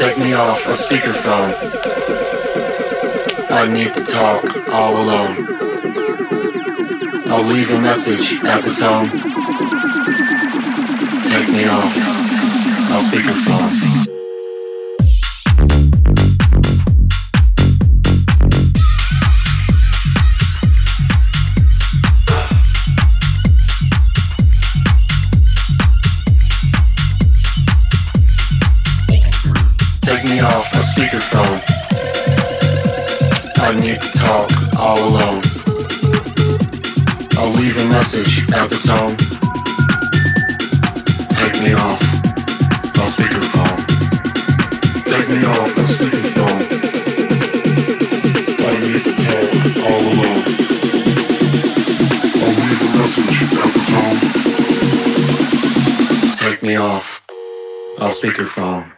Take me off a speakerphone. I need to talk all alone. I'll leave a message at the tone. Take me off a speakerphone. At the. Take me off on speakerphone. Take me off. I need to talk all alone. I'll leave a message. Take me off on speakerphone. speakerphone.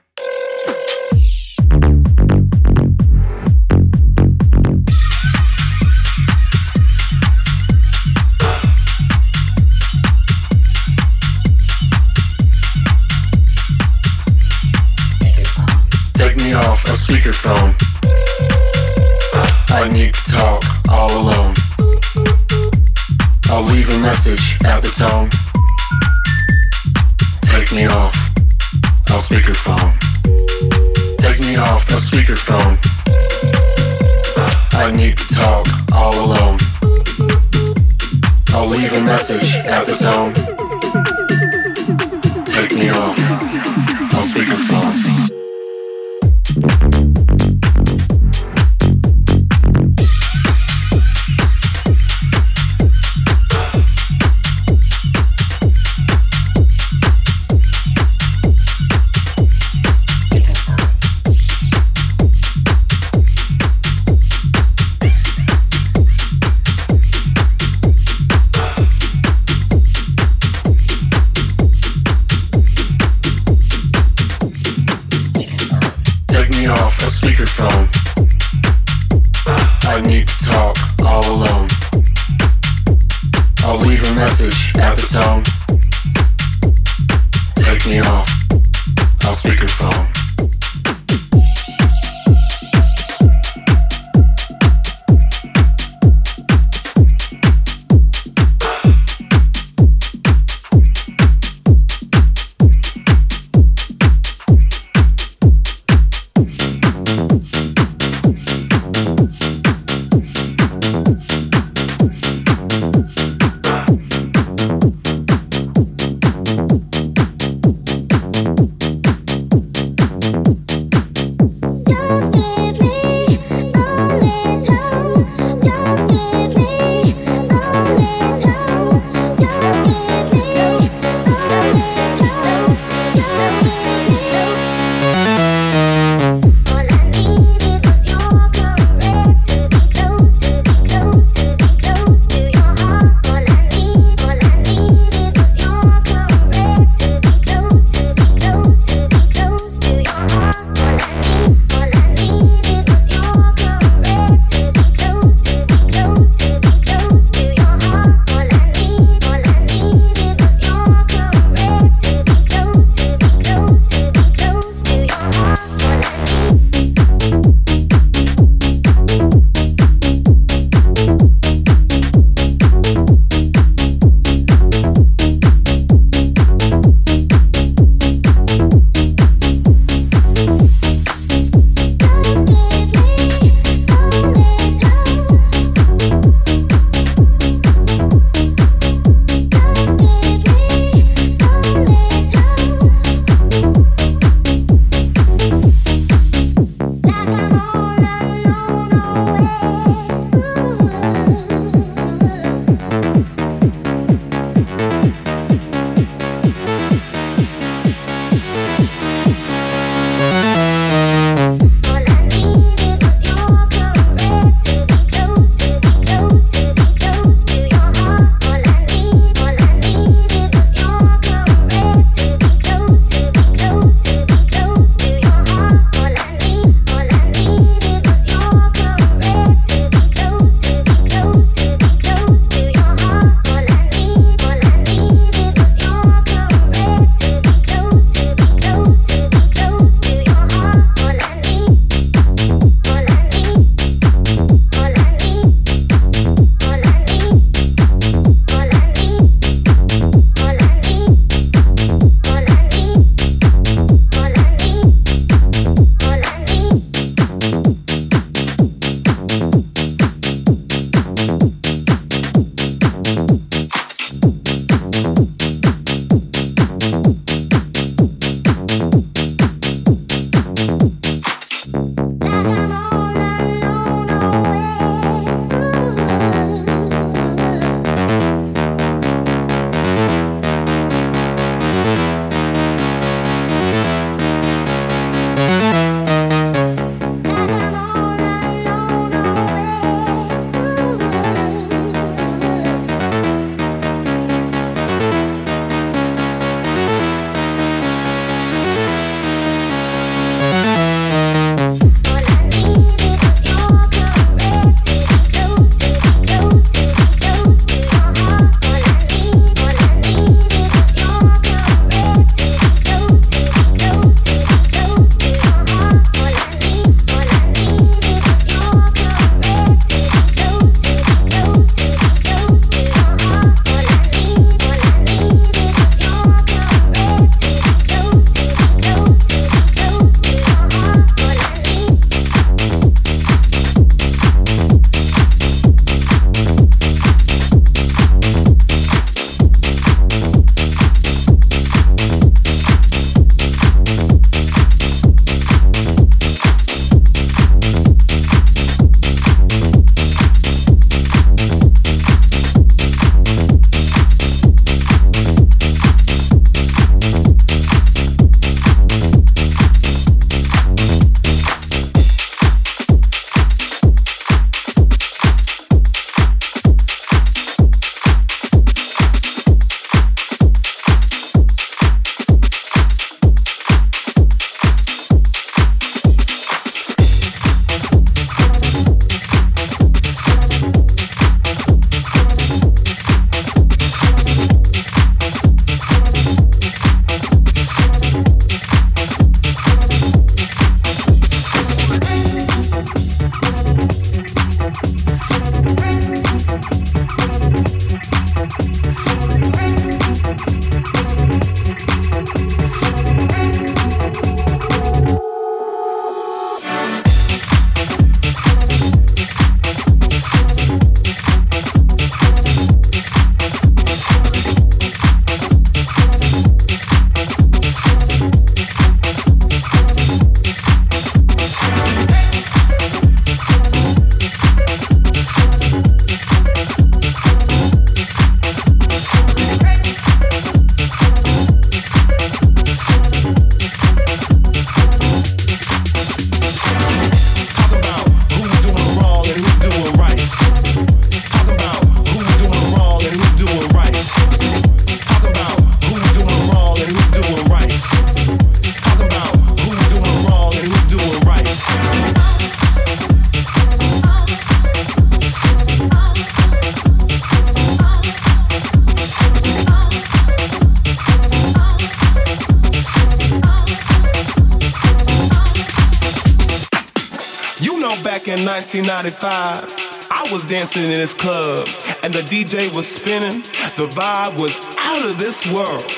Dancing in this club and the DJ was spinning. The vibe was out of this world.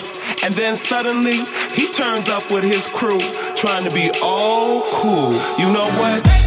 And then suddenly he turns up with his crew trying to be all cool. You know what?